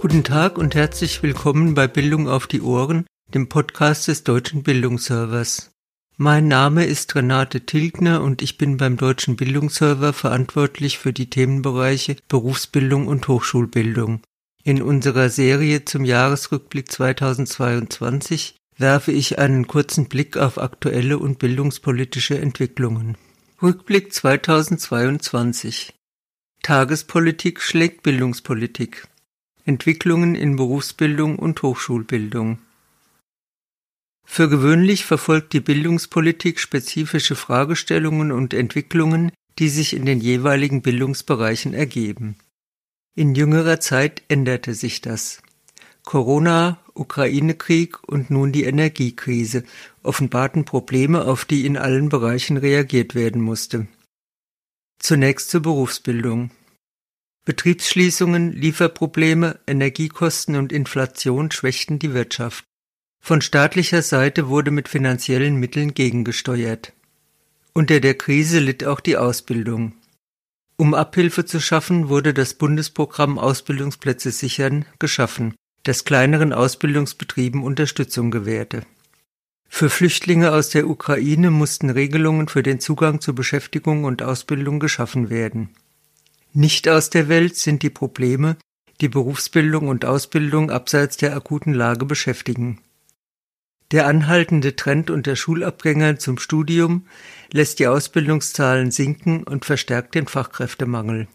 Guten Tag und herzlich willkommen bei Bildung auf die Ohren, dem Podcast des Deutschen Bildungsservers. Mein Name ist Renate Tilgner und ich bin beim Deutschen Bildungsserver verantwortlich für die Themenbereiche Berufsbildung und Hochschulbildung. In unserer Serie zum Jahresrückblick 2022 werfe ich einen kurzen Blick auf aktuelle und bildungspolitische Entwicklungen. Rückblick 2022 Tagespolitik schlägt Bildungspolitik Entwicklungen in Berufsbildung und Hochschulbildung. Für gewöhnlich verfolgt die Bildungspolitik spezifische Fragestellungen und Entwicklungen, die sich in den jeweiligen Bildungsbereichen ergeben. In jüngerer Zeit änderte sich das. Corona, Ukraine-Krieg und nun die Energiekrise offenbarten Probleme, auf die in allen Bereichen reagiert werden musste. Zunächst zur Berufsbildung. Betriebsschließungen, Lieferprobleme, Energiekosten und Inflation schwächten die Wirtschaft. Von staatlicher Seite wurde mit finanziellen Mitteln gegengesteuert. Unter der Krise litt auch die Ausbildung. Um Abhilfe zu schaffen, wurde das Bundesprogramm Ausbildungsplätze sichern geschaffen, das kleineren Ausbildungsbetrieben Unterstützung gewährte. Für Flüchtlinge aus der Ukraine mussten Regelungen für den Zugang zu Beschäftigung und Ausbildung geschaffen werden. Nicht aus der Welt sind die Probleme, die Berufsbildung und Ausbildung abseits der akuten Lage beschäftigen. Der anhaltende Trend unter Schulabgängern zum Studium lässt die Ausbildungszahlen sinken und verstärkt den Fachkräftemangel.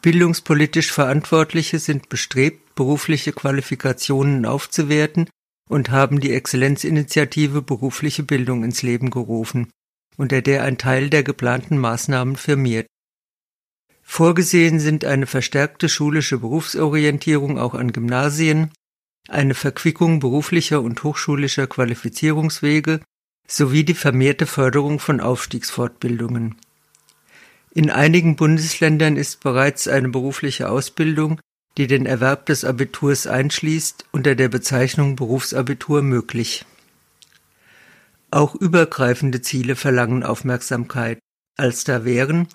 Bildungspolitisch Verantwortliche sind bestrebt, berufliche Qualifikationen aufzuwerten und haben die Exzellenzinitiative berufliche Bildung ins Leben gerufen, unter der ein Teil der geplanten Maßnahmen firmiert. Vorgesehen sind eine verstärkte schulische Berufsorientierung auch an Gymnasien, eine Verquickung beruflicher und hochschulischer Qualifizierungswege sowie die vermehrte Förderung von Aufstiegsfortbildungen. In einigen Bundesländern ist bereits eine berufliche Ausbildung, die den Erwerb des Abiturs einschließt, unter der Bezeichnung Berufsabitur möglich. Auch übergreifende Ziele verlangen Aufmerksamkeit, als da wären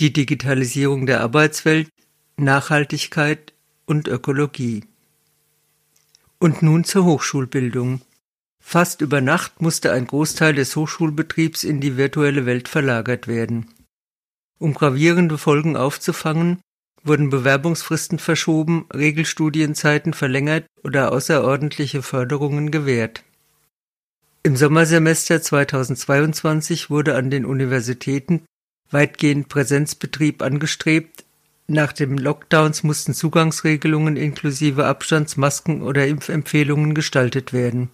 die Digitalisierung der Arbeitswelt, Nachhaltigkeit und Ökologie. Und nun zur Hochschulbildung. Fast über Nacht musste ein Großteil des Hochschulbetriebs in die virtuelle Welt verlagert werden. Um gravierende Folgen aufzufangen, wurden Bewerbungsfristen verschoben, Regelstudienzeiten verlängert oder außerordentliche Förderungen gewährt. Im Sommersemester 2022 wurde an den Universitäten weitgehend Präsenzbetrieb angestrebt, nach den Lockdowns mussten Zugangsregelungen inklusive Abstandsmasken oder Impfempfehlungen gestaltet werden.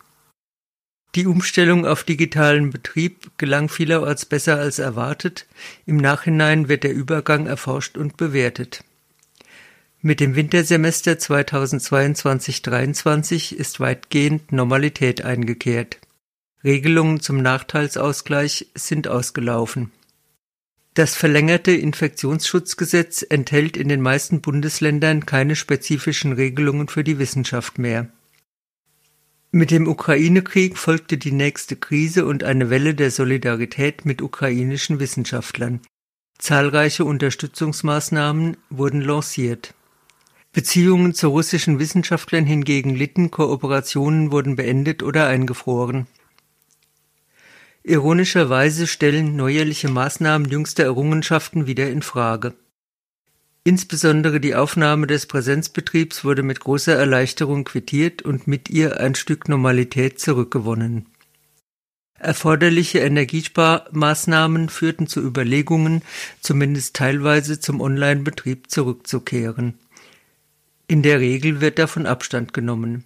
Die Umstellung auf digitalen Betrieb gelang vielerorts besser als erwartet, im Nachhinein wird der Übergang erforscht und bewertet. Mit dem Wintersemester 2022-23 ist weitgehend Normalität eingekehrt. Regelungen zum Nachteilsausgleich sind ausgelaufen. Das verlängerte Infektionsschutzgesetz enthält in den meisten Bundesländern keine spezifischen Regelungen für die Wissenschaft mehr. Mit dem Ukraine-Krieg folgte die nächste Krise und eine Welle der Solidarität mit ukrainischen Wissenschaftlern. Zahlreiche Unterstützungsmaßnahmen wurden lanciert. Beziehungen zu russischen Wissenschaftlern hingegen litten, Kooperationen wurden beendet oder eingefroren. Ironischerweise stellen neuerliche Maßnahmen jüngster Errungenschaften wieder in Frage. Insbesondere die Aufnahme des Präsenzbetriebs wurde mit großer Erleichterung quittiert und mit ihr ein Stück Normalität zurückgewonnen. Erforderliche Energiesparmaßnahmen führten zu Überlegungen, zumindest teilweise zum Online-Betrieb zurückzukehren. In der Regel wird davon Abstand genommen.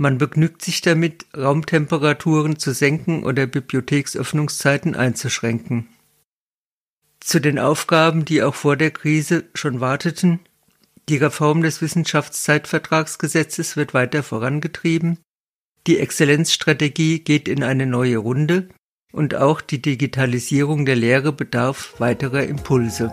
Man begnügt sich damit, Raumtemperaturen zu senken oder Bibliotheksöffnungszeiten einzuschränken. Zu den Aufgaben, die auch vor der Krise schon warteten, die Reform des Wissenschaftszeitvertragsgesetzes wird weiter vorangetrieben, die Exzellenzstrategie geht in eine neue Runde und auch die Digitalisierung der Lehre bedarf weiterer Impulse.